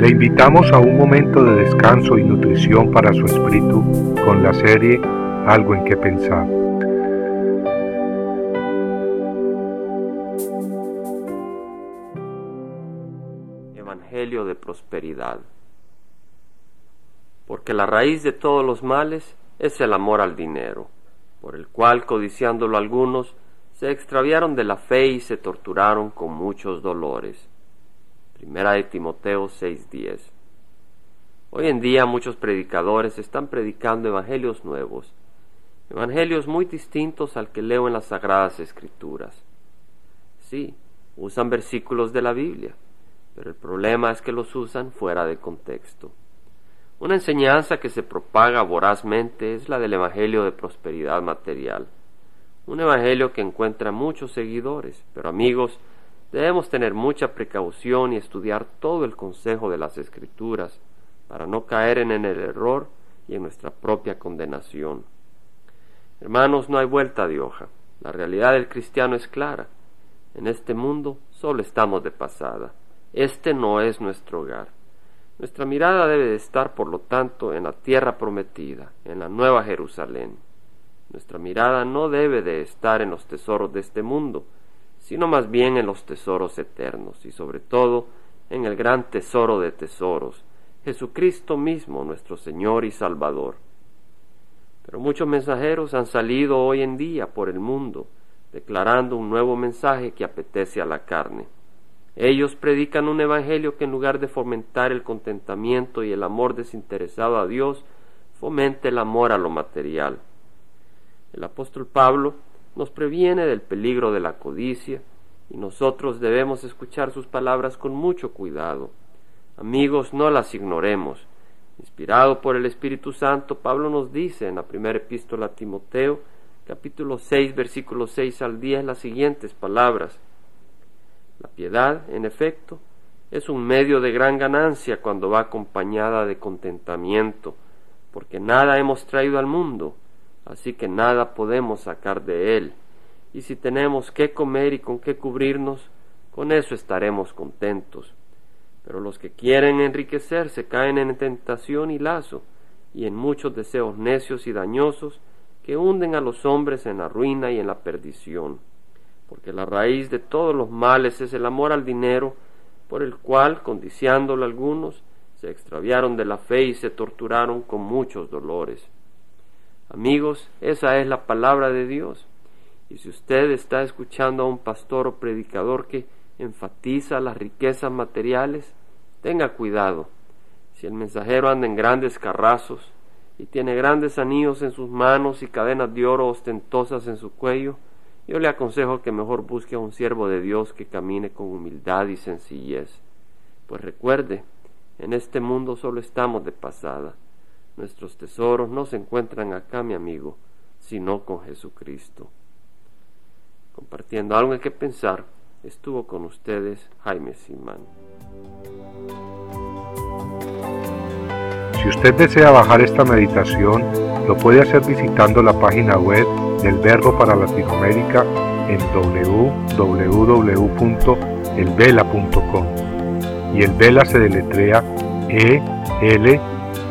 Le invitamos a un momento de descanso y nutrición para su espíritu con la serie Algo en que pensar. Evangelio de prosperidad. Porque la raíz de todos los males es el amor al dinero, por el cual, codiciándolo algunos, se extraviaron de la fe y se torturaron con muchos dolores. Primera de Timoteo 6:10. Hoy en día muchos predicadores están predicando evangelios nuevos, evangelios muy distintos al que leo en las sagradas escrituras. Sí, usan versículos de la Biblia, pero el problema es que los usan fuera de contexto. Una enseñanza que se propaga vorazmente es la del Evangelio de prosperidad material un evangelio que encuentra muchos seguidores, pero amigos, debemos tener mucha precaución y estudiar todo el consejo de las escrituras para no caer en el error y en nuestra propia condenación. Hermanos, no hay vuelta de hoja. La realidad del cristiano es clara. En este mundo solo estamos de pasada. Este no es nuestro hogar. Nuestra mirada debe de estar, por lo tanto, en la tierra prometida, en la nueva Jerusalén. Nuestra mirada no debe de estar en los tesoros de este mundo, sino más bien en los tesoros eternos y sobre todo en el gran tesoro de tesoros, Jesucristo mismo, nuestro Señor y Salvador. Pero muchos mensajeros han salido hoy en día por el mundo, declarando un nuevo mensaje que apetece a la carne. Ellos predican un evangelio que en lugar de fomentar el contentamiento y el amor desinteresado a Dios, fomente el amor a lo material. El apóstol Pablo nos previene del peligro de la codicia y nosotros debemos escuchar sus palabras con mucho cuidado. Amigos, no las ignoremos. Inspirado por el Espíritu Santo, Pablo nos dice en la primera epístola a Timoteo, capítulo 6, versículos 6 al 10, las siguientes palabras. La piedad, en efecto, es un medio de gran ganancia cuando va acompañada de contentamiento, porque nada hemos traído al mundo, así que nada podemos sacar de él. Y si tenemos qué comer y con qué cubrirnos, con eso estaremos contentos. Pero los que quieren enriquecerse caen en tentación y lazo, y en muchos deseos necios y dañosos que hunden a los hombres en la ruina y en la perdición. Porque la raíz de todos los males es el amor al dinero, por el cual, condiciándolo algunos, se extraviaron de la fe y se torturaron con muchos dolores. Amigos, esa es la palabra de Dios. Y si usted está escuchando a un pastor o predicador que enfatiza las riquezas materiales, tenga cuidado. Si el mensajero anda en grandes carrazos y tiene grandes anillos en sus manos y cadenas de oro ostentosas en su cuello, yo le aconsejo que mejor busque a un siervo de Dios que camine con humildad y sencillez. Pues recuerde, en este mundo solo estamos de pasada. Nuestros tesoros no se encuentran acá, mi amigo, sino con Jesucristo. Compartiendo algo en que pensar, estuvo con ustedes Jaime Simán. Si usted desea bajar esta meditación, lo puede hacer visitando la página web del Verbo para Latinoamérica en www.elvela.com. Y el Vela se deletrea E L